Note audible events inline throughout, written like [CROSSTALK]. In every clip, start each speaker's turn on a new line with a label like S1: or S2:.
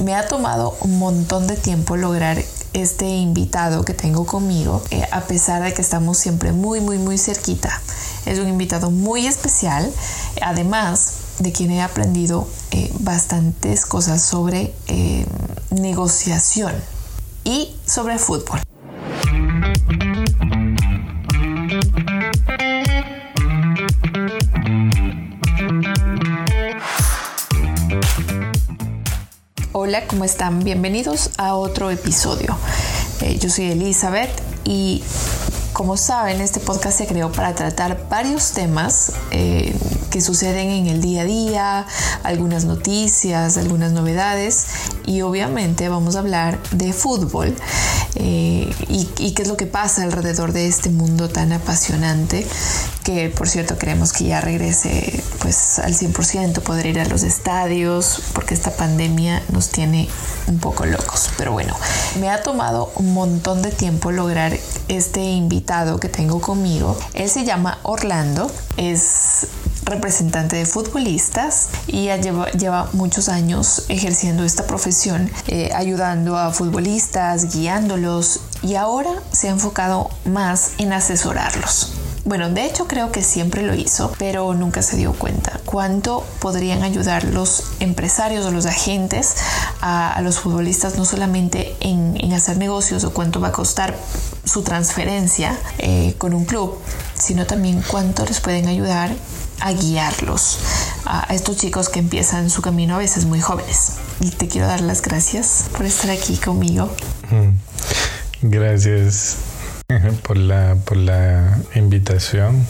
S1: me ha tomado un montón de tiempo lograr este invitado que tengo conmigo, eh, a pesar de que estamos siempre muy, muy, muy cerquita. Es un invitado muy especial, además de quien he aprendido eh, bastantes cosas sobre eh, negociación y sobre fútbol. Hola, ¿cómo están? Bienvenidos a otro episodio. Eh, yo soy Elizabeth y como saben, este podcast se creó para tratar varios temas eh, que suceden en el día a día, algunas noticias, algunas novedades y obviamente vamos a hablar de fútbol eh, y, qué es lo que pasa alrededor de este mundo tan apasionante que por cierto queremos que ya regrese pues al 100%, poder ir a los estadios porque esta pandemia nos tiene un poco locos. Pero bueno, me ha tomado un montón de tiempo lograr este invitado que tengo conmigo. Él se llama Orlando, es representante de futbolistas y ya lleva, muchos años ejerciendo esta profesión, eh, ayudando a futbolistas, guiándolos y ahora se ha enfocado más en asesorarlos. Bueno, de hecho creo que siempre lo hizo, pero nunca se dio cuenta cuánto podrían ayudar los empresarios o los agentes a, los futbolistas no solamente en, hacer negocios o cuánto va a costar su transferencia eh, con un club, sino también cuánto les pueden ayudar a guiarlos a estos chicos que empiezan su camino a veces muy jóvenes. Y te quiero dar las gracias por estar aquí conmigo.
S2: Mm. Gracias [LAUGHS] por la, por la invitación.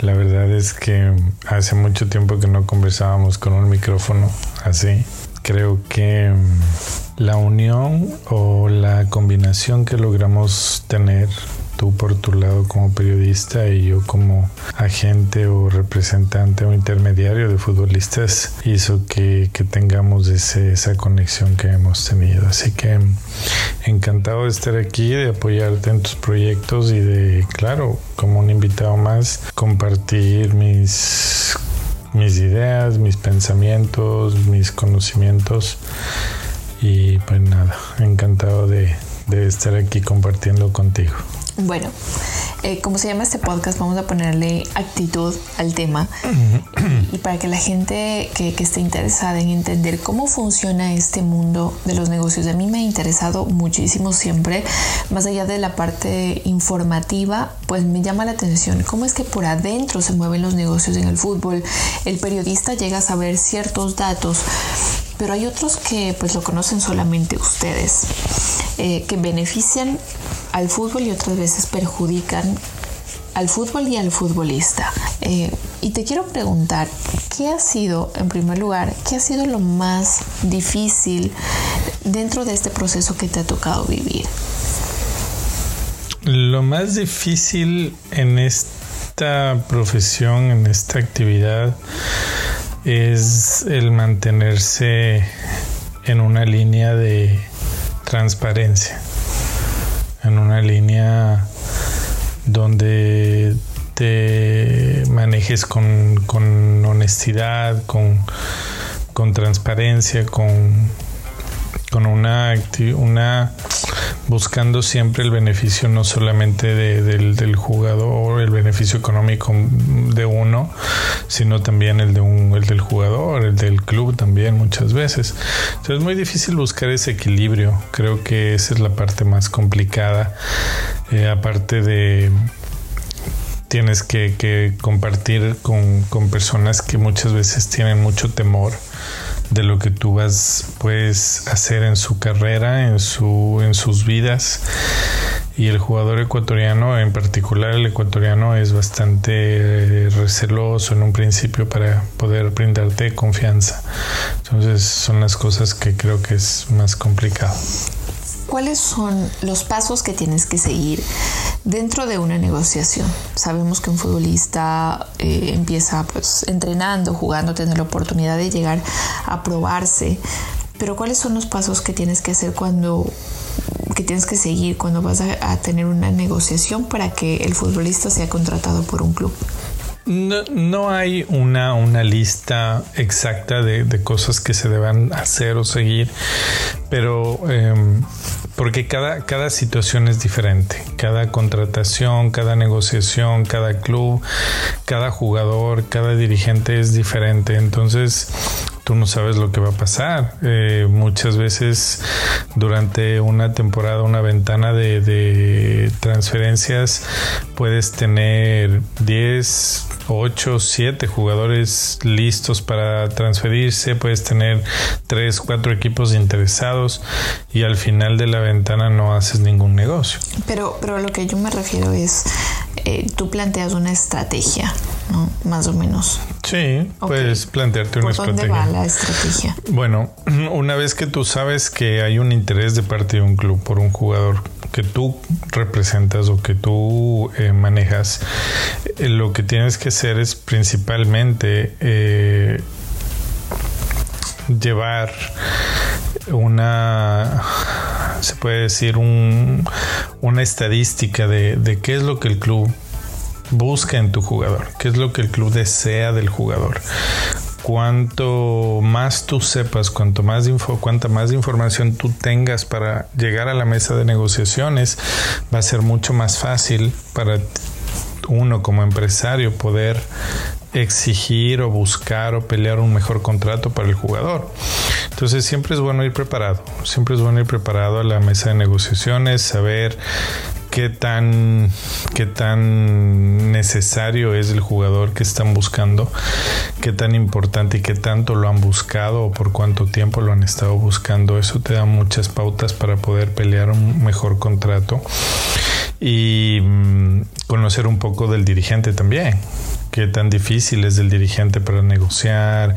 S2: La verdad es que hace mucho tiempo que no conversábamos con un micrófono así. Creo que mm, la unión o la combinación que logramos tener tú por tu lado como periodista y yo como agente o representante o intermediario de futbolistas hizo que, tengamos esa conexión que hemos tenido. Así que encantado de estar aquí, de apoyarte en tus proyectos y de, claro, como un invitado más, compartir mis mis ideas, mis pensamientos, mis conocimientos. Y pues nada, encantado de, de estar aquí compartiendo contigo.
S1: Bueno, eh, como se llama este podcast, vamos a ponerle actitud al tema y para que la gente que, esté interesada en entender cómo funciona este mundo de los negocios, a mí me ha interesado muchísimo siempre, más allá de la parte informativa, pues me llama la atención cómo es que por adentro se mueven los negocios en el fútbol. El periodista llega a saber ciertos datos pero hay otros que pues lo conocen solamente ustedes, eh, que benefician al fútbol y otras veces perjudican al fútbol y al futbolista. Eh, y te quiero preguntar, ¿qué ha sido, en primer lugar, qué ha sido lo más difícil dentro de este proceso que te ha tocado vivir?
S2: Lo más difícil en esta profesión, en esta actividad, es el mantenerse en una línea de transparencia en una línea donde te manejes con, honestidad, con, transparencia, con, con una, una buscando siempre el beneficio no solamente del, del, jugador, el beneficio económico de uno, sino también el, de un, el del jugador, el del club también muchas veces. Entonces es muy difícil buscar ese equilibrio. Creo que esa es la parte más complicada. Eh, aparte de tienes que, que compartir con, con personas que muchas veces tienen mucho temor de lo que tú vas puedes hacer en su carrera, en su en sus vidas. Y el jugador ecuatoriano, en particular el ecuatoriano, es bastante eh, receloso en un principio para poder brindarte confianza. Entonces son las cosas que creo que es más complicado.
S1: ¿Cuáles son los pasos que tienes que seguir dentro de una negociación? Sabemos que un futbolista eh, empieza pues entrenando, jugando, tener la oportunidad de llegar a probarse, pero ¿cuáles son los pasos que tienes que hacer cuando que tienes que seguir cuando vas a, tener una negociación para que el futbolista sea contratado por un club?
S2: No, hay una, una lista exacta de, cosas que se deban hacer o seguir, pero em, porque cada, cada situación es diferente, cada contratación, cada negociación, cada club, cada jugador, cada dirigente es diferente, entonces tú no sabes lo que va a pasar. Eh, muchas veces durante una temporada, una ventana de, de transferencias, puedes tener 10, 8, 7 jugadores listos para transferirse, puedes tener 3, 4 equipos interesados y al final de la ventana no haces ningún negocio.
S1: Pero, pero lo que yo me refiero es, eh, tú planteas una estrategia, ¿no? Más o menos.
S2: Sí, puedes plantearte una
S1: ¿Por dónde va la estrategia?
S2: Bueno, [CLEARS THROAT] una vez que tú sabes que hay un interés de parte de un club por un jugador que tú representas o que tú eh, manejas, eh, lo que tienes que hacer es principalmente llevar una se puede decir un, una estadística de, de qué es lo que el club busca en tu jugador, qué es lo que el club desea del jugador, cuanto más tú sepas, cuanto más cuanta más información tú tengas para llegar a la mesa de negociaciones, va a ser mucho más fácil para uno como empresario poder exigir o buscar o pelear un mejor contrato para el jugador. Entonces siempre es bueno ir preparado, siempre es bueno ir preparado a la mesa de negociaciones, saber qué tan, qué tan necesario es el jugador que están buscando, qué tan importante y qué tanto lo han buscado o por cuánto tiempo lo han estado buscando. Eso te da muchas pautas para poder pelear un mejor contrato y mm, conocer un poco del dirigente también. Qué tan difícil es el dirigente para negociar,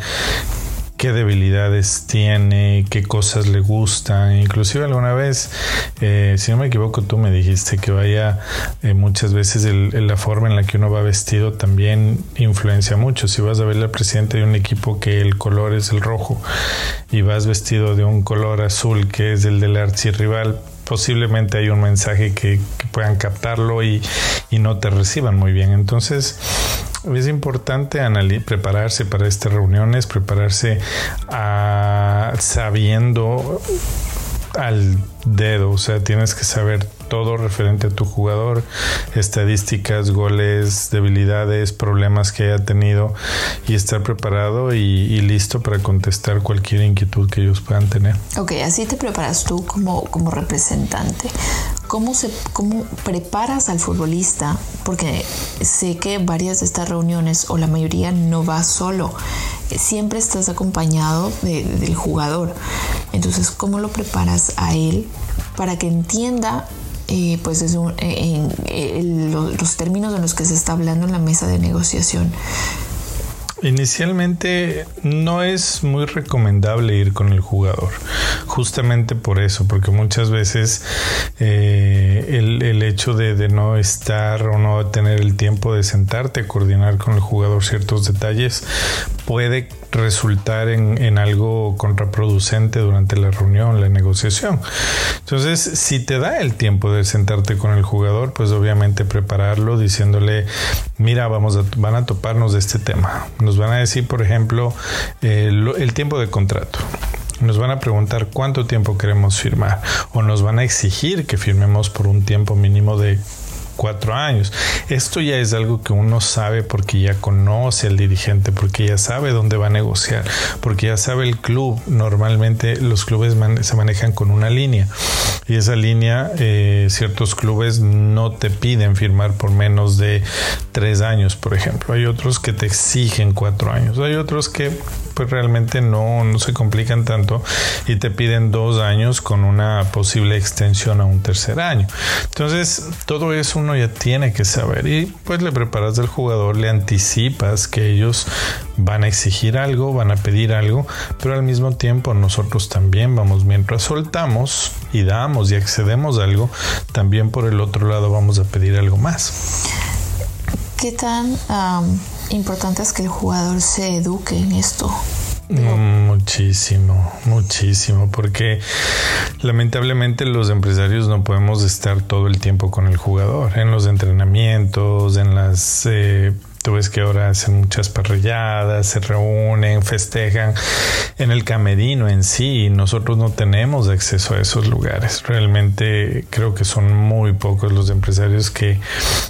S2: qué debilidades tiene, qué cosas le gustan. Inclusive alguna vez, eh, si no me equivoco, tú me dijiste que vaya eh, muchas veces la forma en la que uno va vestido también influencia mucho. Si vas a ver al presidente de un equipo que el color es el rojo y vas vestido de un color azul que es el del archirrival, posiblemente hay un mensaje que, puedan captarlo y, y no te reciban muy bien. Entonces, es importante prepararse para estas reuniones, prepararse a, sabiendo al dedo, o sea, tienes que saber todo referente a tu jugador, estadísticas, goles, debilidades, problemas que haya tenido y estar preparado y, listo para contestar cualquier inquietud que ellos puedan tener.
S1: Ok, así te preparas tú como, como representante. ¿Cómo, se, ¿Cómo preparas al futbolista? Porque sé que varias de estas reuniones o la mayoría no va solo, siempre estás acompañado del jugador. Entonces, ¿cómo lo preparas a él para que entienda eh, pues es en, los términos en los que se está hablando en la mesa de negociación.
S2: Inicialmente no es muy recomendable ir con el jugador, justamente por eso, porque muchas veces eh, el, hecho de, no estar o no tener el tiempo de sentarte a coordinar con el jugador ciertos detalles puede resultar en, algo contraproducente durante la reunión, la negociación. Entonces, si te da el tiempo de sentarte con el jugador, pues obviamente prepararlo diciéndole, mira, vamos a, van a toparnos de este tema. Nos van a decir, por ejemplo, eh, el tiempo de contrato. Nos van a preguntar cuánto tiempo queremos firmar o nos van a exigir que firmemos por un tiempo mínimo de cuatro años. Esto ya es algo que uno sabe porque ya conoce al dirigente, porque ya sabe dónde va a negociar, porque ya sabe el club. Normalmente los clubes se manejan con una línea y esa línea eh, ciertos clubes no te piden firmar por menos de tres años, por ejemplo. Hay otros que te exigen cuatro años. Hay otros que pues realmente no, no se complican tanto y te piden dos años con una posible extensión a un tercer año. Entonces, todo eso uno ya tiene que saber y pues le preparas al jugador, le anticipas que ellos van a exigir algo, van a pedir algo, pero al mismo tiempo nosotros también vamos, mientras soltamos y damos y accedemos a algo, también por el otro lado vamos a pedir algo más.
S1: ¿Qué tan importante es que el jugador se eduque en esto.
S2: Mm, muchísimo, muchísimo, porque lamentablemente los empresarios no podemos estar todo el tiempo con el jugador, en los entrenamientos, en las... Eh, Tú ves que ahora hacen muchas parrilladas, se reúnen, festejan en el camerino en sí. Nosotros no tenemos acceso a esos lugares. Realmente creo que son muy pocos los empresarios que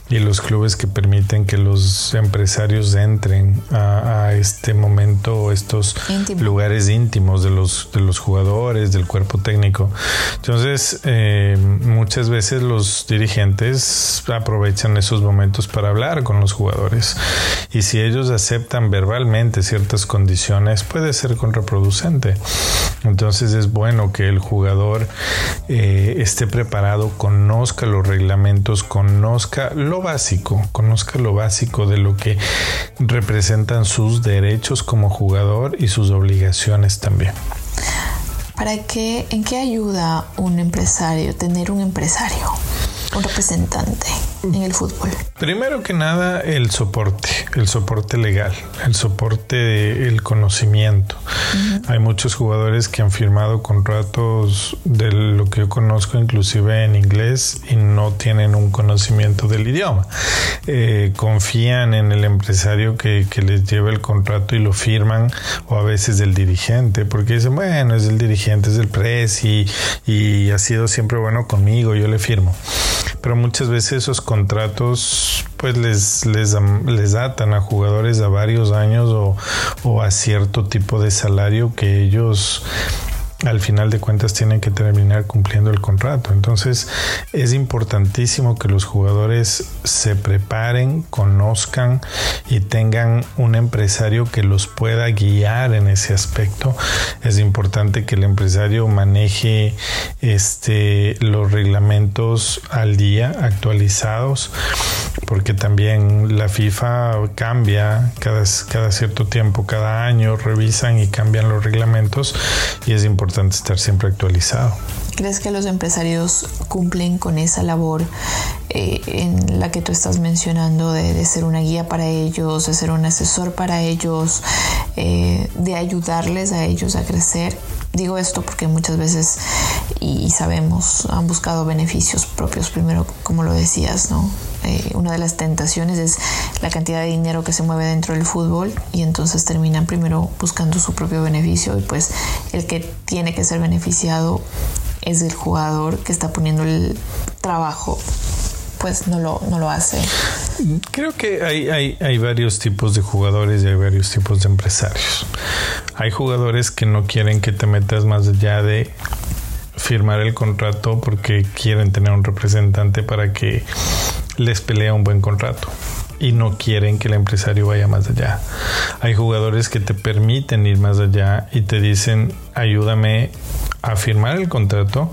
S2: y los clubes que permiten que los empresarios entren a, este momento, estos lugares íntimos de los, de los jugadores, del cuerpo técnico. Entonces, eh, muchas veces los dirigentes aprovechan esos momentos para hablar con los jugadores y si ellos aceptan verbalmente ciertas condiciones puede ser contraproducente. Entonces es bueno que el jugador eh, esté preparado, conozca los reglamentos, conozca lo básico, conozca lo básico de lo que representan sus derechos como jugador y sus obligaciones también.
S1: ¿Para qué, en qué ayuda un empresario, tener un empresario? un representante en el fútbol?
S2: Primero que nada, el soporte, el soporte legal, el soporte del conocimiento. Hay muchos jugadores que han firmado contratos de lo que yo conozco, inclusive en inglés, y no tienen un conocimiento del idioma. Eh, confían en el empresario que, les lleva el contrato y lo firman, o a veces del dirigente, porque dicen, bueno, es el dirigente, es el pres y, y ha sido siempre bueno conmigo, yo le firmo pero muchas veces esos contratos pues les, les, les atan a jugadores a varios años o, o a cierto tipo de salario que ellos al final de cuentas tienen que terminar cumpliendo el contrato. Entonces es importantísimo que los jugadores se preparen, conozcan y tengan un empresario que los pueda guiar en ese aspecto. Es importante que el empresario maneje este, los reglamentos al día, actualizados, porque también la FIFA cambia cada, cada cierto tiempo, cada año revisan y cambian los reglamentos y es importante estar siempre actualizado.
S1: ¿Crees que los empresarios cumplen con esa labor eh, en la que tú estás mencionando de, ser una guía para ellos, de ser un asesor para ellos, eh, de ayudarles a ellos a crecer? Digo esto porque muchas veces, y sabemos, han buscado beneficios propios primero, como lo decías, ¿no? Eh, una de las tentaciones es la cantidad de dinero que se mueve dentro del fútbol y entonces terminan primero buscando su propio beneficio y pues el que tiene que ser beneficiado es el jugador que está poniendo el trabajo pues no lo, no lo hace.
S2: Creo que hay, hay, hay, varios tipos de jugadores y hay varios tipos de empresarios. Hay jugadores que no quieren que te metas más allá de firmar el contrato porque quieren tener un representante para que les pelea un buen contrato y no quieren que el empresario vaya más allá. Hay jugadores que te permiten ir más allá y te dicen, ayúdame a firmar el contrato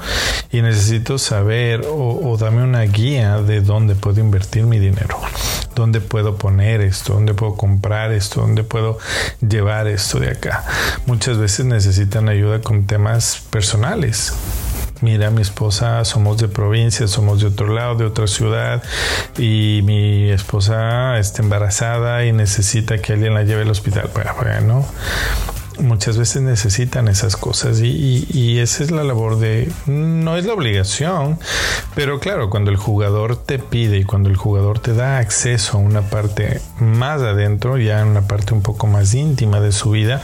S2: y necesito saber o, dame una guía de dónde puedo invertir mi dinero, dónde puedo poner esto, dónde puedo comprar esto, dónde puedo llevar esto de acá. Muchas veces necesitan ayuda con temas personales mira, mi esposa somos de provincia, somos de otro lado, de otra ciudad, y mi esposa está embarazada y necesita que alguien la lleve al hospital. Bueno, muchas veces necesitan esas cosas y, y, esa es la labor de, no es la obligación, pero claro, cuando el jugador te pide y cuando el jugador te da acceso a una parte más adentro, ya una parte un poco más íntima de su vida,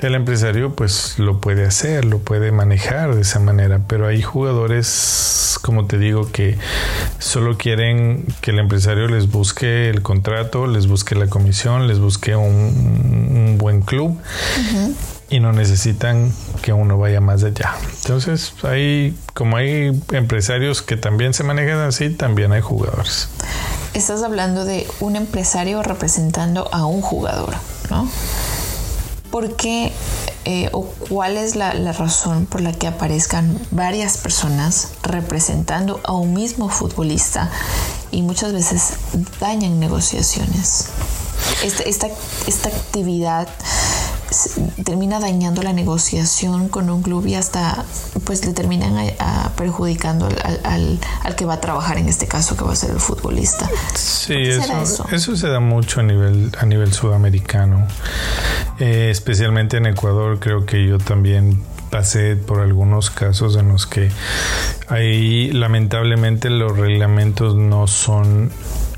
S2: el empresario pues lo puede hacer, lo puede manejar de esa manera, pero hay jugadores, como te digo, que solo quieren que el empresario les busque el contrato, les busque la comisión, les busque un, buen club. Y no necesitan que uno vaya más allá. Entonces, hay, como hay empresarios que también se manejan así, también hay jugadores.
S1: Estás hablando de un empresario representando a un jugador, ¿no? ¿Por qué eh, o cuál es la, razón por la que aparezcan varias personas representando a un mismo futbolista y muchas veces dañan negociaciones? esta, esta actividad termina dañando la negociación con un club y hasta pues le terminan perjudicando al, al, que va a trabajar en este caso que va a ser el futbolista.
S2: Sí, eso, eso? se da mucho a nivel, a nivel sudamericano, eh, especialmente en Ecuador creo que yo también pasé por algunos casos en los que ahí lamentablemente los reglamentos no son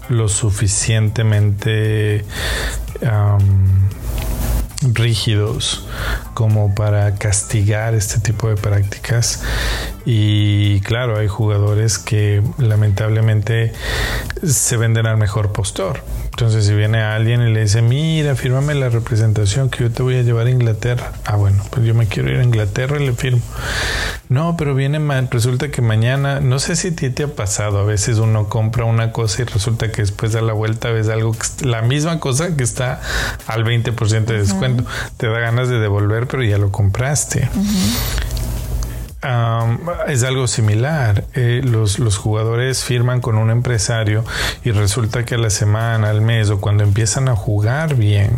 S2: lo suficientemente rígidos como para castigar este tipo de prácticas. Y claro hay jugadores que lamentablemente se venden al mejor postor entonces si viene alguien y le dice mira fírmame la representación que yo te voy a llevar a Inglaterra ah bueno pues yo me quiero ir a Inglaterra y le firmo. No pero viene resulta que mañana no sé si te, te ha pasado a veces uno compra una cosa y resulta que después da la vuelta ves algo que la misma cosa que está al 20% de descuento. Te da ganas de devolver, pero ya lo compraste. Es algo similar. Eh, los, los, jugadores firman con un empresario y resulta que a la semana, al mes o cuando empiezan a jugar bien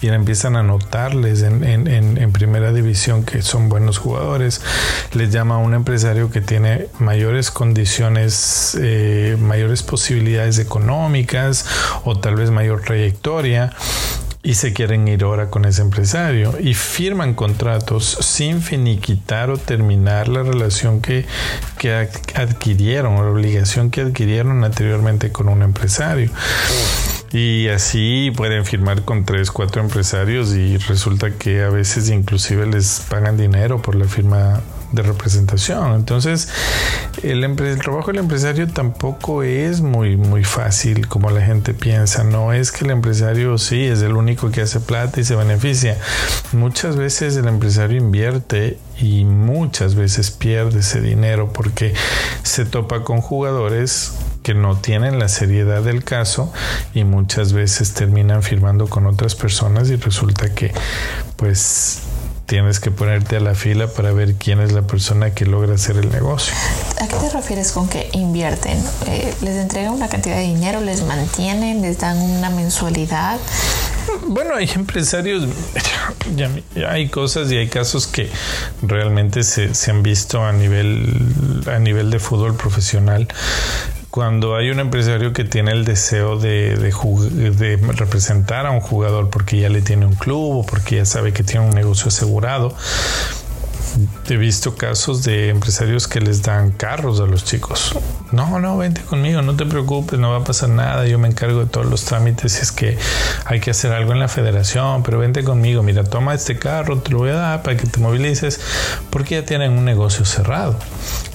S2: y empiezan a notarles en, en, primera división que son buenos jugadores, les llama a un empresario que tiene mayores condiciones, eh, mayores posibilidades económicas o tal vez mayor trayectoria y se quieren ir ahora con ese empresario y firman contratos sin finiquitar o terminar la relación que, que adquirieron o la obligación que adquirieron anteriormente con un empresario. Y así pueden firmar con tres, cuatro empresarios y resulta que a veces inclusive les pagan dinero por la firma de representación. Entonces, el, el, trabajo del empresario tampoco es muy, muy fácil como la gente piensa. No es que el empresario sí es el único que hace plata y se beneficia. Muchas veces el empresario invierte y muchas veces pierde ese dinero porque se topa con jugadores que no tienen la seriedad del caso y muchas veces terminan firmando con otras personas y resulta que pues tienes que ponerte a la fila para ver quién es la persona que logra hacer el negocio.
S1: ¿A qué te refieres con que invierten? Eh, ¿Les entregan una cantidad de dinero? ¿Les mantienen? ¿Les dan una mensualidad?
S2: Bueno, hay empresarios, [LAUGHS] hay cosas y hay casos que realmente se, se han visto a nivel, a nivel de fútbol profesional cuando hay un empresario que tiene el deseo de, representar a un jugador porque ya le tiene un club o porque ya sabe que tiene un negocio asegurado, he visto casos de empresarios que les dan carros a los chicos. No, no, vente conmigo, no te preocupes, no va a pasar nada, yo me encargo de todos los trámites si es que hay que hacer algo en la federación, pero vente conmigo, mira, toma este carro, te lo voy a dar para que te movilices, porque ya tienen un negocio cerrado.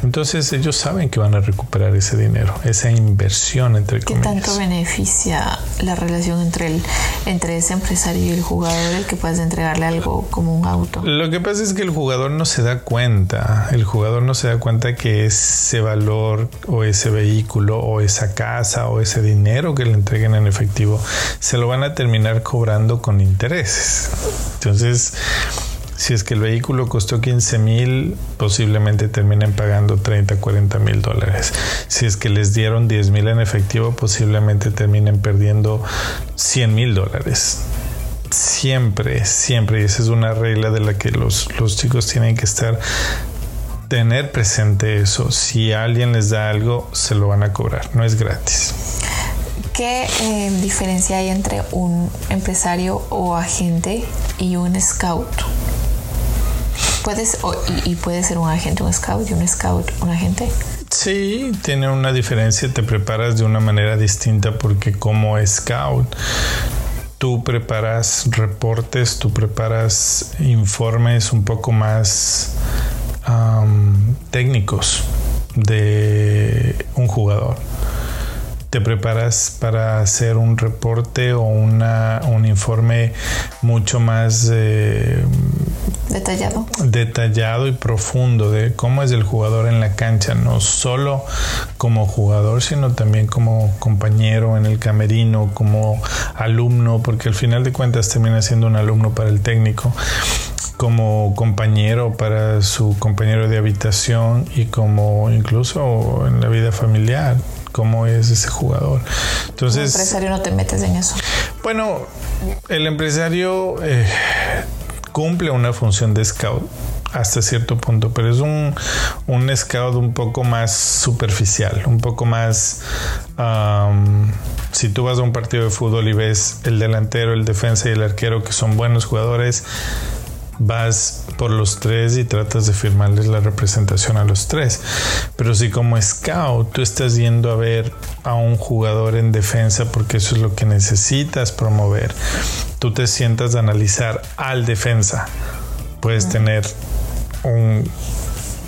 S2: Entonces ellos saben que van a recuperar ese dinero, esa inversión entre
S1: ¿Qué tanto beneficia la relación entre, el, entre ese empresario y el jugador el que puedas entregarle algo como un auto?
S2: Lo que pasa es que el jugador no se da cuenta, el jugador no se da cuenta que ese valor o ese vehículo o esa casa o ese dinero que le entreguen en efectivo se lo van a terminar cobrando con intereses. Entonces, si es que el vehículo costó 15 mil, posiblemente terminen pagando 30, 40 mil dólares. Si es que les dieron 10 mil en efectivo, posiblemente terminen perdiendo 100 mil dólares siempre, siempre, y esa es una regla de la que los, chicos tienen que estar tener presente eso. Si alguien les da algo, se lo van a cobrar, no es gratis.
S1: ¿Qué eh, diferencia hay entre un empresario o agente y un scout? ¿Puedes, y, puede ser un agente un scout y un scout un agente?
S2: Sí, tiene una diferencia, te preparas de una manera distinta porque como scout tú preparas reportes, tú preparas informes un poco más técnicos de un jugador. Te preparas para hacer un reporte o una, un informe mucho más eh,
S1: detallado.
S2: Detallado y profundo de cómo es el jugador en la cancha, no solo como jugador, sino también como compañero en el camerino, como alumno, porque al final de cuentas termina siendo un alumno para el técnico como compañero para su compañero de habitación y como incluso en la vida familiar cómo es ese jugador. Entonces,
S1: el empresario no te metes en eso.
S2: Bueno, el empresario eh, cumple una función de scout hasta cierto punto, pero es un, un scout un poco más superficial, un poco más... si tú vas a un partido de fútbol y ves el delantero, el defensa y el arquero que son buenos jugadores, vas por los tres y tratas de firmarles la representación a los tres. Pero si como scout tú estás yendo a ver a un jugador en defensa porque eso es lo que necesitas promover, tú te sientas a analizar al defensa. Puedes tener un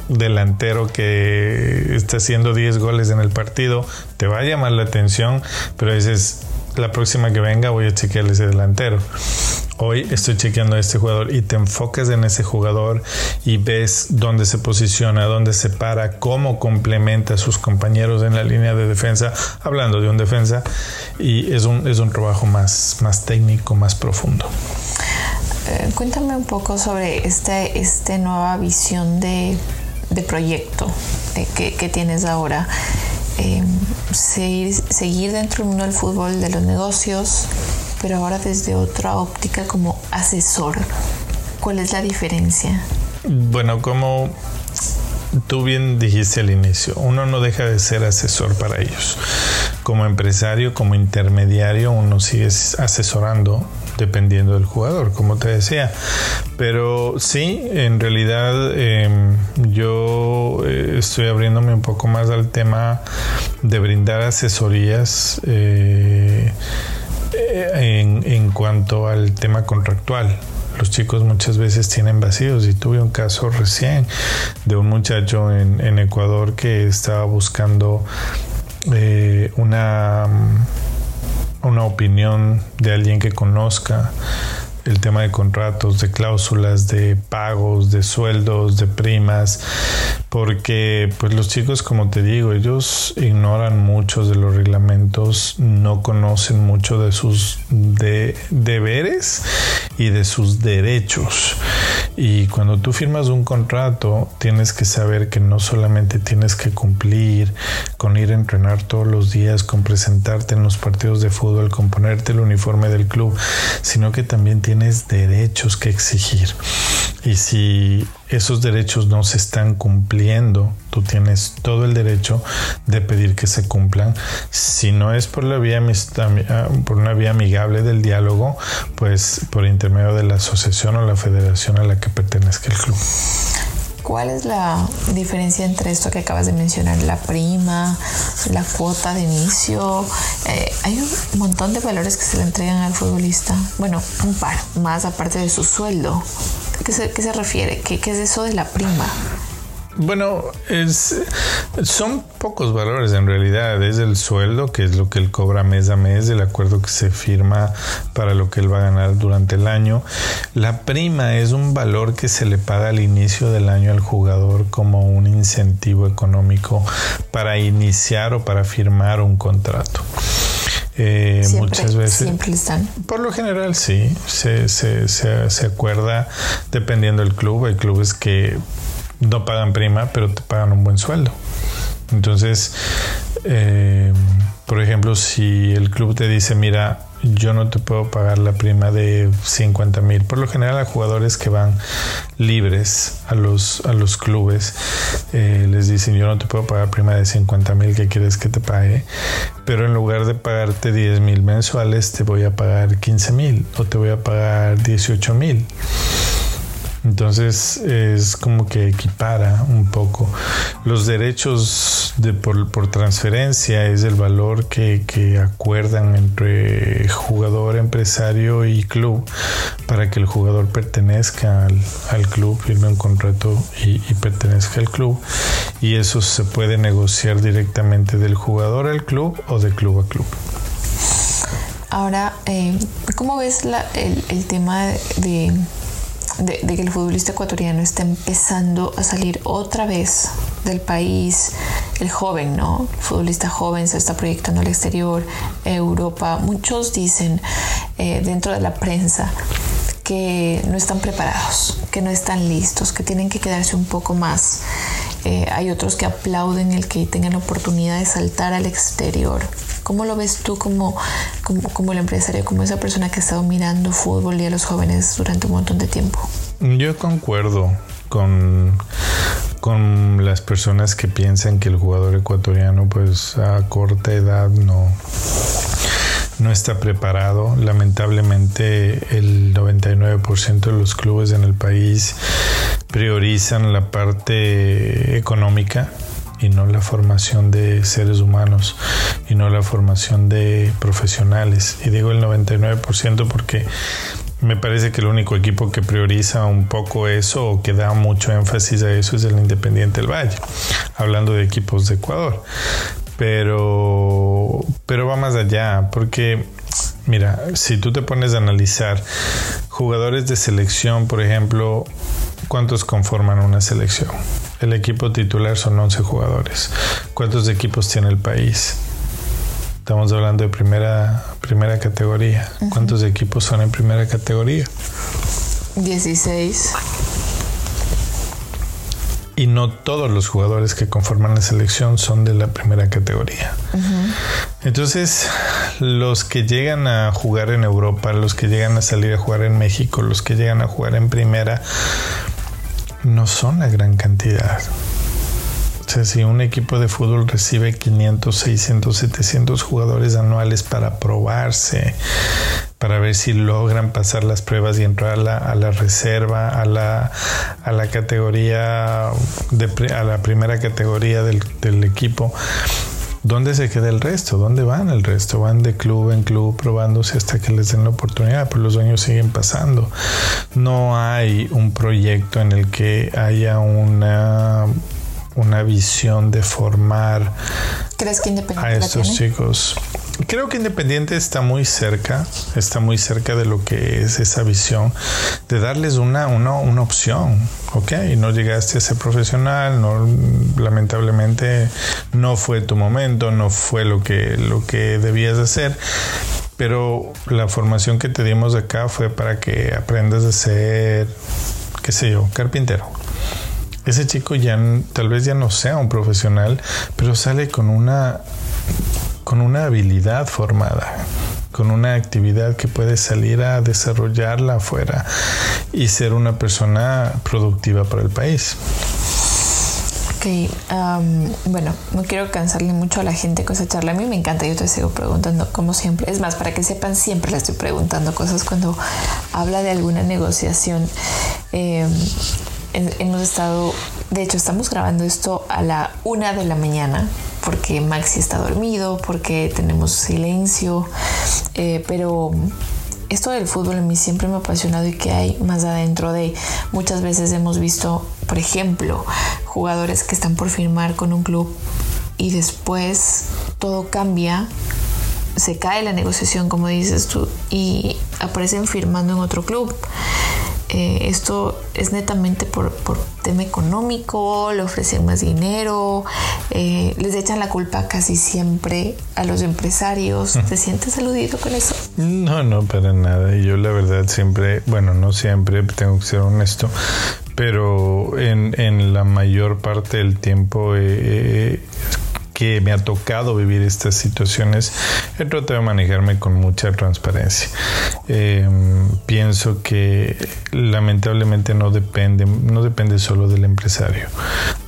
S2: delantero que está haciendo 10 goles en el partido, te va a llamar la atención, pero dices, la próxima que venga voy a chequear ese delantero. Hoy estoy chequeando a este jugador y te enfocas en ese jugador y ves dónde se posiciona, dónde se para, cómo complementa a sus compañeros en la línea de defensa, hablando de un defensa, y es un, es un trabajo más, más técnico, más profundo.
S1: Eh, cuéntame un poco sobre esta este nueva visión de, proyecto eh, que, tienes ahora. Eh, seguir, seguir dentro del mundo del fútbol, de los negocios, pero ahora desde otra óptica como asesor. ¿Cuál es la diferencia?
S2: Bueno, como tú bien dijiste al inicio, uno no deja de ser asesor para ellos. Como empresario, como intermediario, uno sigue asesorando dependiendo del jugador, como te decía. Pero sí, en realidad em, yo eh, estoy abriéndome un poco más al tema de brindar asesorías. Eh, en, en cuanto al tema contractual los chicos muchas veces tienen vacíos y tuve un caso recién de un muchacho en, Ecuador que estaba buscando eh, una, una opinión de alguien que conozca el tema de contratos, de cláusulas, de pagos, de sueldos, de primas, porque pues los chicos, como te digo, ellos ignoran muchos de los reglamentos, no conocen mucho de sus deberes y de sus derechos. Y cuando tú firmas un contrato, tienes que saber que no solamente tienes que cumplir con ir a entrenar todos los días, con presentarte en los partidos de fútbol, con ponerte el uniforme del club, sino que también tienes derechos que exigir. Y si esos derechos no se están cumpliendo, tú tienes todo el derecho de pedir que se cumplan. Si no es por la vía ah, por una vía amigable del diálogo, pues por intermedio de la asociación o la federación a la que pertenezca el club.
S1: ¿Cuál es la diferencia entre esto que acabas de mencionar, la prima, la cuota de inicio? Eh, hay un montón de valores que se le entregan al futbolista. Bueno, un par, más aparte de su sueldo. ¿Qué se, qué se refiere? ¿Qué, ¿Qué es eso de la prima?
S2: Bueno, es, son pocos valores en realidad. Es el sueldo, que es lo que él cobra mes a mes, el acuerdo que se firma para lo que él va a ganar durante el año. La prima es un valor que se le paga al inicio del año al jugador como un incentivo económico para iniciar o para firmar un contrato.
S1: Eh, muchas veces. Siempre están.
S2: Por lo general, sí. Se, se, se, se acuerda dependiendo del club. Hay clubes que no pagan prima, pero te pagan un buen sueldo. Entonces, eh, por ejemplo, si el club te dice, mira, yo no te puedo pagar la prima de 50 mil. Por lo general a jugadores que van libres a los, a los clubes eh, les dicen yo no te puedo pagar prima de 50 mil que quieres que te pague. Pero en lugar de pagarte 10 mil mensuales te voy a pagar 15 mil o te voy a pagar 18 mil. Entonces es como que equipara un poco. Los derechos de por, transferencia es el valor que, acuerdan entre jugador, empresario y club para que el jugador pertenezca al, club, firme un contrato y, pertenezca al club. Y eso se puede negociar directamente del jugador al club o de club a club.
S1: Ahora, eh, ¿cómo ves el, el tema de de, que el futbolista ecuatoriano está empezando a salir otra vez del país, el joven, ¿no? El futbolista joven se está proyectando al exterior, Europa. Muchos dicen eh, dentro de la prensa que no están preparados, que no están listos, que tienen que quedarse un poco más. Eh, hay otros que aplauden el que tengan la oportunidad de saltar al exterior. ¿Cómo lo ves tú como, como, el empresario, como esa persona que ha estado mirando fútbol y a los jóvenes durante un montón de tiempo?
S2: Yo concuerdo con, con las personas que piensan que el jugador ecuatoriano pues a corta edad no no está preparado. Lamentablemente el 99% de los clubes en el país priorizan la parte económica y no la formación de seres humanos y no la formación de profesionales. Y digo el 99% porque me parece que el único equipo que prioriza un poco eso o que da mucho énfasis a eso es el Independiente del Valle, hablando de equipos de Ecuador. Pero, pero va más allá, porque mira, si tú te pones a analizar jugadores de selección, por ejemplo, ¿cuántos conforman una selección? El equipo titular son 11 jugadores. ¿Cuántos equipos tiene el país? Estamos hablando de primera, primera categoría. ¿Cuántos equipos son en primera categoría?
S1: 16.
S2: Y no todos los jugadores que conforman la selección son de la primera categoría. Entonces, los que llegan a jugar en Europa, los que llegan a salir a jugar en México, los que llegan a jugar en primera, no son la gran cantidad. O sea, si un equipo de fútbol recibe 500, 600, 700 jugadores anuales para probarse, para ver si logran pasar las pruebas y entrar a la, reserva, a la, a la categoría, de, a la primera categoría del, equipo, ¿Dónde se queda el resto? ¿Dónde van el resto? Van de club en club probándose hasta que les den la oportunidad, pero los años siguen pasando. No hay un proyecto en el que haya una una visión de formar
S1: ¿Crees que
S2: a estos chicos. Creo que Independiente está muy cerca, está muy cerca de lo que es esa visión, de darles una, una, una opción, ¿ok? No llegaste a ser profesional, no, lamentablemente no fue tu momento, no fue lo que, lo que debías hacer, pero la formación que te dimos acá fue para que aprendas a ser, qué sé yo, carpintero ese chico ya tal vez ya no sea un profesional, pero sale con una con una habilidad formada, con una actividad que puede salir a desarrollarla afuera y ser una persona productiva para el país.
S1: Ok, bueno, no quiero cansarle mucho a la gente con esa charla. A mí me encanta, yo te sigo preguntando, como siempre. Es más, para que sepan, siempre le estoy preguntando cosas cuando habla de alguna negociación. Eh, hemos estado, de hecho estamos grabando esto a la una de la mañana porque Maxi está dormido, porque tenemos silencio, eh, pero esto del fútbol a mí siempre me ha apasionado y que hay más adentro de muchas veces hemos visto, por ejemplo, jugadores que están por firmar con un club y después todo cambia se cae la negociación, como dices tú, y aparecen firmando en otro club. Eh, esto es netamente por, tema económico, le ofrecen más dinero, eh, les echan la culpa casi siempre a los empresarios. ¿Te sientes aludido con eso?
S2: No, no, para nada. Yo la verdad siempre, bueno, no siempre, tengo que ser honesto, pero en, en la mayor parte del tiempo eh, que me ha tocado vivir estas situaciones, he tratado de manejarme con mucha transparencia. Em, pienso que lamentablemente no depende, no depende solo del empresario,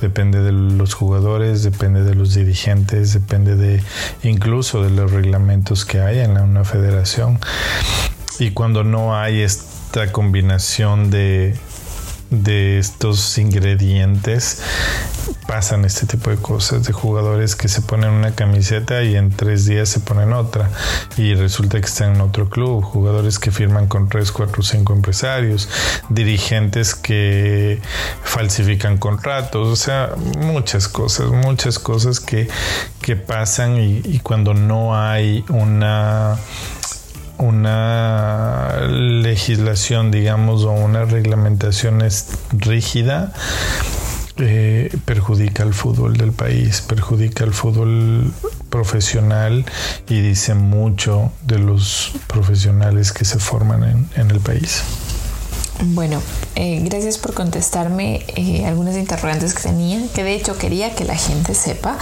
S2: depende de los jugadores, depende de los dirigentes, depende de incluso de los reglamentos que hay en una federación. Y cuando no hay esta combinación de, de estos ingredientes pasan este tipo de cosas de jugadores que se ponen una camiseta y en tres días se ponen otra y resulta que están en otro club jugadores que firman con tres, cuatro, cinco empresarios dirigentes que falsifican contratos o sea muchas cosas muchas cosas que, que pasan y cuando no hay una una legislación, digamos, o una reglamentación rígida, eh, perjudica al fútbol del país, perjudica al fútbol profesional y dice mucho de los profesionales que se forman en el país.
S1: Bueno, eh, gracias por contestarme eh, algunas interrogantes que tenía, que de hecho quería que la gente sepa.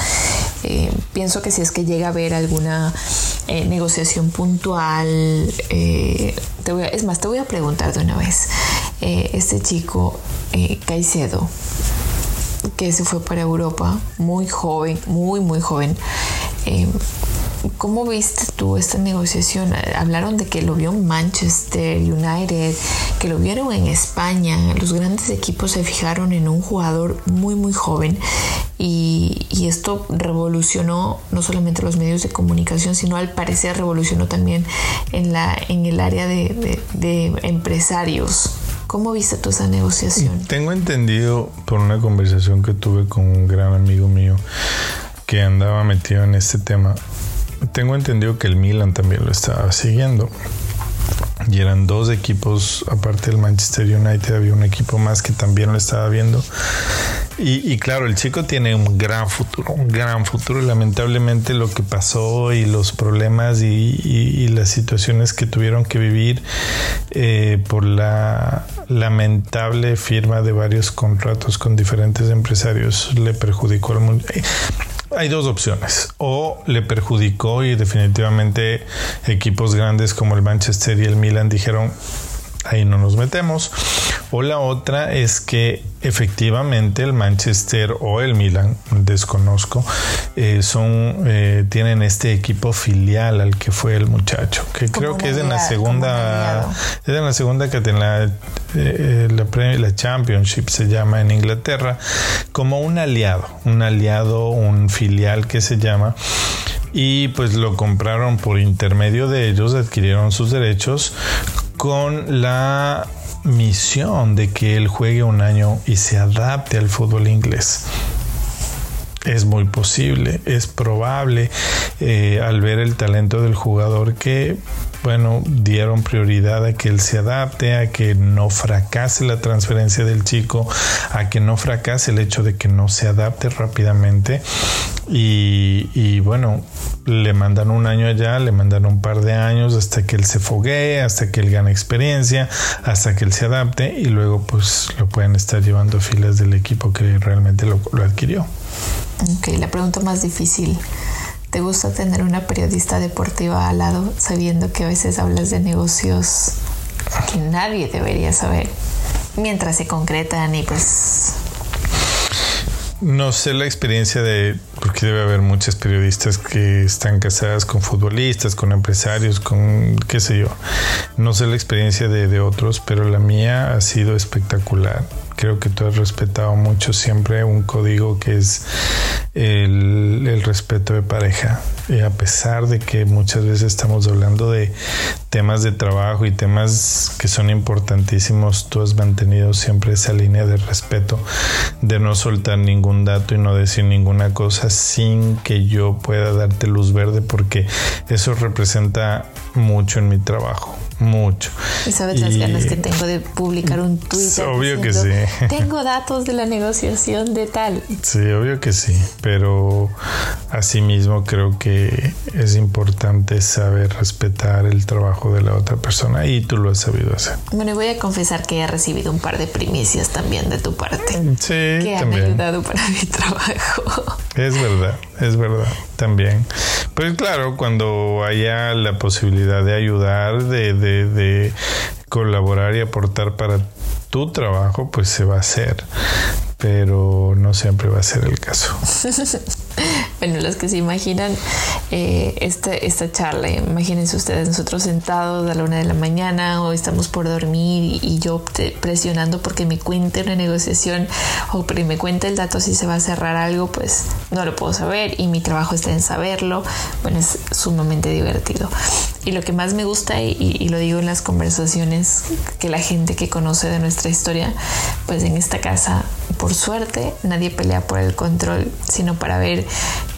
S1: Eh, pienso que si es que llega a haber alguna negociación puntual, es más, te voy a preguntar de una vez. este chico, Caicedo, que se fue para Europa, muy joven, muy, muy joven ¿cómo viste tú esta negociación? Hablaron de que lo vio en Manchester United, que lo vieron en España. Los grandes equipos se fijaron en un jugador muy, muy joven y, esto revolucionó no solamente los medios de comunicación, sino al parecer revolucionó también en, la, en el área de, de empresarios. ¿Cómo viste tú esa negociación?
S2: Tengo entendido por una conversación que tuve con un gran amigo mío que andaba metido en este tema. Tengo entendido que el Milan también lo estaba siguiendo. Y eran dos equipos, aparte del Manchester United, había un equipo más que también lo estaba viendo. Y, claro, el chico tiene un gran futuro, un gran futuro. Lamentablemente lo que pasó y los problemas y, las situaciones que tuvieron que vivir eh, por la lamentable firma de varios contratos con diferentes empresarios le perjudicó al mundo hay dos opciones. O le perjudicó y definitivamente equipos grandes como el Manchester y el Milan dijeron, ahí no nos metemos. O la otra es que efectivamente el Manchester o el Milan, desconozco, eh, son eh, tienen este equipo filial al que fue el muchacho, que creo que es en la segunda, es en la segunda que en la, eh, la, la Championship se llama en Inglaterra, como un aliado, un aliado, un filial que se llama y pues lo compraron por intermedio de ellos, adquirieron sus derechos con la misión de que él juegue un año y se adapte al fútbol inglés. Es muy posible, es probable eh, al ver el talento del jugador que bueno, dieron prioridad a que él se adapte, a que no fracase la transferencia del chico, a que no fracase el hecho de que no se adapte rápidamente. Y, bueno, le mandan un año allá, le mandan un par de años hasta que él se foguee, hasta que él gane experiencia, hasta que él se adapte y luego pues lo pueden estar llevando a filas del equipo que realmente lo, lo adquirió.
S1: Ok, la pregunta más difícil. ¿Te gusta tener una periodista deportiva al lado sabiendo que a veces hablas de negocios que nadie debería saber mientras se concretan y pues...
S2: No sé la experiencia de, porque debe haber muchas periodistas que están casadas con futbolistas, con empresarios, con qué sé yo. No sé la experiencia de, de otros, pero la mía ha sido espectacular creo que tú has respetado mucho siempre un código que es el, respeto de pareja. Y a pesar de que muchas veces estamos hablando de temas de trabajo y temas que son importantísimos, tú has mantenido siempre esa línea de respeto, de no soltar ningún dato y no decir ninguna cosa sin que yo pueda darte luz verde, porque eso representa mucho en mi trabajo mucho.
S1: Y sabes las ganas que tengo de publicar un tweet. [LAUGHS]
S2: Obvio que sí. [LAUGHS]
S1: Tengo datos de la negociación de tal.
S2: Sí, obvio que sí. Pero asimismo creo que es importante saber respetar el trabajo de la otra persona y tú lo has sabido hacer.
S1: Bueno, y voy a confesar que he recibido un par de primicias también de tu parte.
S2: Sí,
S1: que han ayudado para [LAUGHS] mi trabajo.
S2: Es verdad, es verdad, también. Pues claro, cuando haya la posibilidad de ayudar, de, de, colaborar y aportar para tu trabajo, pues se va a hacer. Pero no siempre va a ser el caso. [LAUGHS]
S1: bueno, los que se imaginan eh, esta, charla, imagínense ustedes, nosotros sentados a la una de la mañana o estamos por dormir y, yo presionando porque me cuente una negociación o me cuente el dato si se va a cerrar algo, pues no lo puedo saber y mi trabajo está en saberlo. Bueno, es sumamente divertido. Y lo que más me gusta, y, lo digo en las conversaciones, que la gente que conoce de nuestra historia, pues en esta casa, por suerte, nadie pelea por el control, sino para ver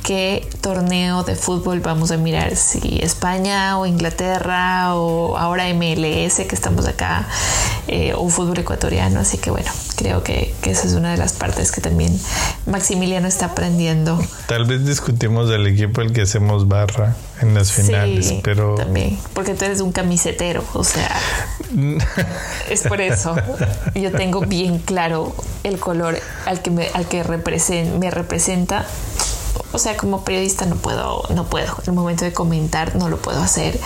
S1: qué torneo de fútbol vamos a mirar, si España o Inglaterra o ahora MLS que estamos acá eh, o fútbol ecuatoriano. Así que bueno, creo que, esa es una de las partes que también Maximiliano está aprendiendo.
S2: Tal vez discutimos del equipo al que hacemos barra en las finales, pero...
S1: También, porque tú eres un camisetero, o sea, [LAUGHS] es por eso. Yo tengo bien claro el color al que me, al que me representa o sea, como periodista no puedo, no puedo. En el momento de comentar no lo puedo hacer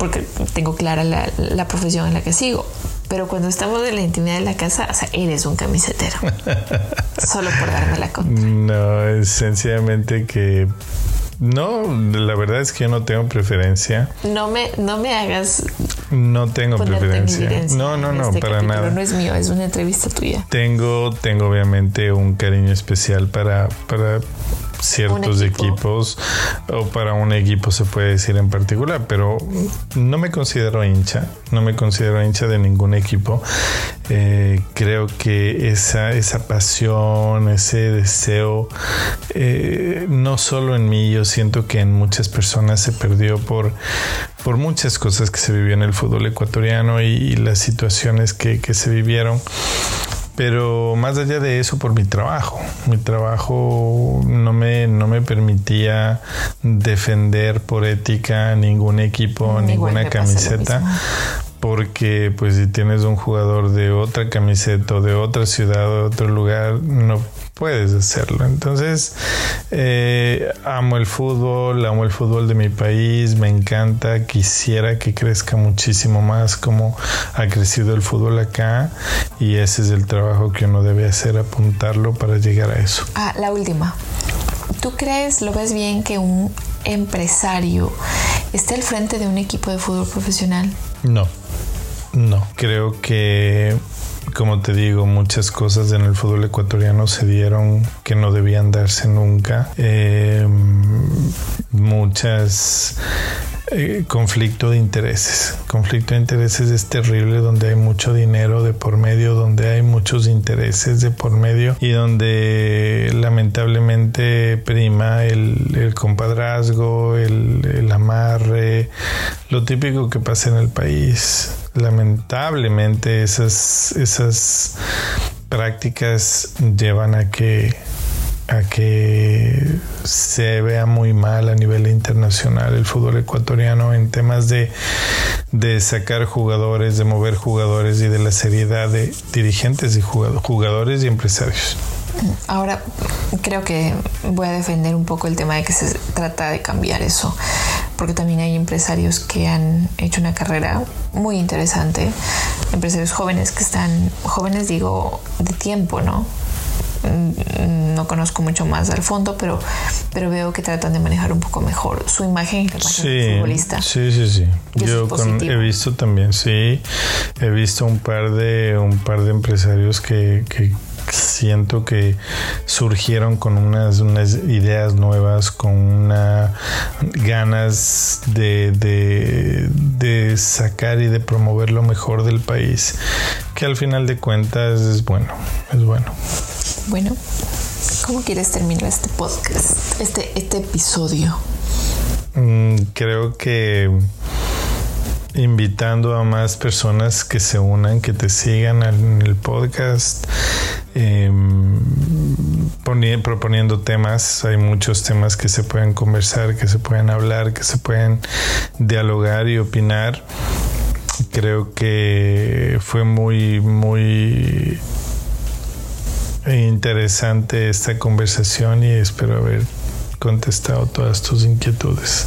S1: porque tengo clara la, profesión en la que sigo. Pero cuando estamos en la intimidad de la casa, o sea, eres un camisetero. [LAUGHS] Solo por darme la contra.
S2: No, es sencillamente que no, la verdad es que yo no tengo preferencia.
S1: No me, no me hagas.
S2: No tengo preferencia. No, no, no,
S1: este
S2: para nada.
S1: No es mío, es una entrevista tuya.
S2: Tengo, tengo obviamente un cariño especial para, para ciertos equipos o para un equipo se puede decir en particular, pero no me considero hincha, no me considero hincha de ningún equipo. Eh, creo que esa, esa pasión, ese deseo, eh, no solo en mí, yo siento que en muchas personas se perdió por, por muchas cosas que se vivió en el fútbol ecuatoriano y, las situaciones que, que se vivieron pero más allá de eso por mi trabajo. Mi trabajo no me, no me permitía defender por ética ningún equipo, ninguna camiseta porque pues si tienes un jugador de otra camiseta o de otra ciudad o de otro lugar, no puedes hacerlo. Entonces, eh, amo el fútbol, amo el fútbol de mi país, me encanta, quisiera que crezca muchísimo más como ha crecido el fútbol acá y ese es el trabajo que uno debe hacer, apuntarlo para llegar a eso.
S1: Ah, la última. ¿Tú crees, lo ves bien que un empresario esté al frente de un equipo de fútbol profesional?
S2: No. No, creo que, como te digo, muchas cosas en el fútbol ecuatoriano se dieron que no debían darse nunca. Eh, muchas eh, conflicto de intereses. Conflicto de intereses es terrible donde hay mucho dinero de por medio, donde hay muchos intereses de por medio y donde lamentablemente prima el, compadrazgo, el, el amarre, lo típico que pasa en el país. Lamentablemente esas, esas prácticas llevan a que a que se vea muy mal a nivel internacional el fútbol ecuatoriano en temas de, de sacar jugadores, de mover jugadores y de la seriedad de dirigentes y jugadores y empresarios.
S1: Ahora creo que voy a defender un poco el tema de que se trata de cambiar eso, porque también hay empresarios que han hecho una carrera muy interesante, empresarios jóvenes que están, jóvenes digo, de tiempo, ¿no? Mm, no conozco mucho más al fondo, pero, pero veo que tratan de manejar un poco mejor su imagen y la imagen sí, futbolista.
S2: Sí, sí, sí. Yo he visto también, sí, he visto un par de, un par de empresarios que, que siento que surgieron con unas, unas ideas nuevas, con una ganas de, de, de, sacar y de promover lo mejor del país, que al final de cuentas es bueno, es bueno.
S1: Bueno, ¿cómo quieres terminar este podcast, este, este episodio?
S2: Mm, creo que invitando a más personas que se unan, que te sigan en el podcast, em, proponiendo temas. Hay muchos temas que se pueden conversar, que se pueden hablar, que se pueden dialogar y opinar. Creo que fue muy, muy interesante esta conversación y espero haber contestado todas tus inquietudes.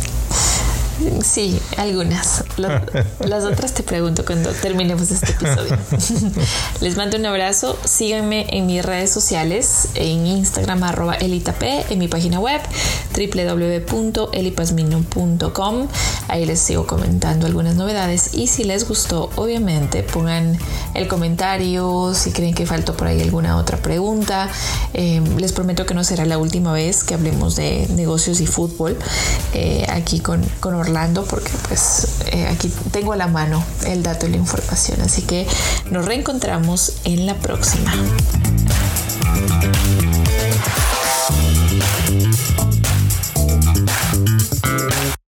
S1: Sí, algunas. [LAUGHS] Las otras te pregunto cuando terminemos este episodio. [LAUGHS] Les mando un abrazo. Síganme en mis redes sociales, en Instagram arroba elitap, en mi página web www.elipasmino.com. Ahí les sigo comentando algunas novedades. Y si les gustó, obviamente pongan el comentario si creen que faltó por ahí alguna otra pregunta. Eh, les prometo que no será la última vez que hablemos de negocios y fútbol eh, aquí con, con Porque pues eh, aquí tengo a la mano el dato y la información. Así que nos reencontramos en la próxima.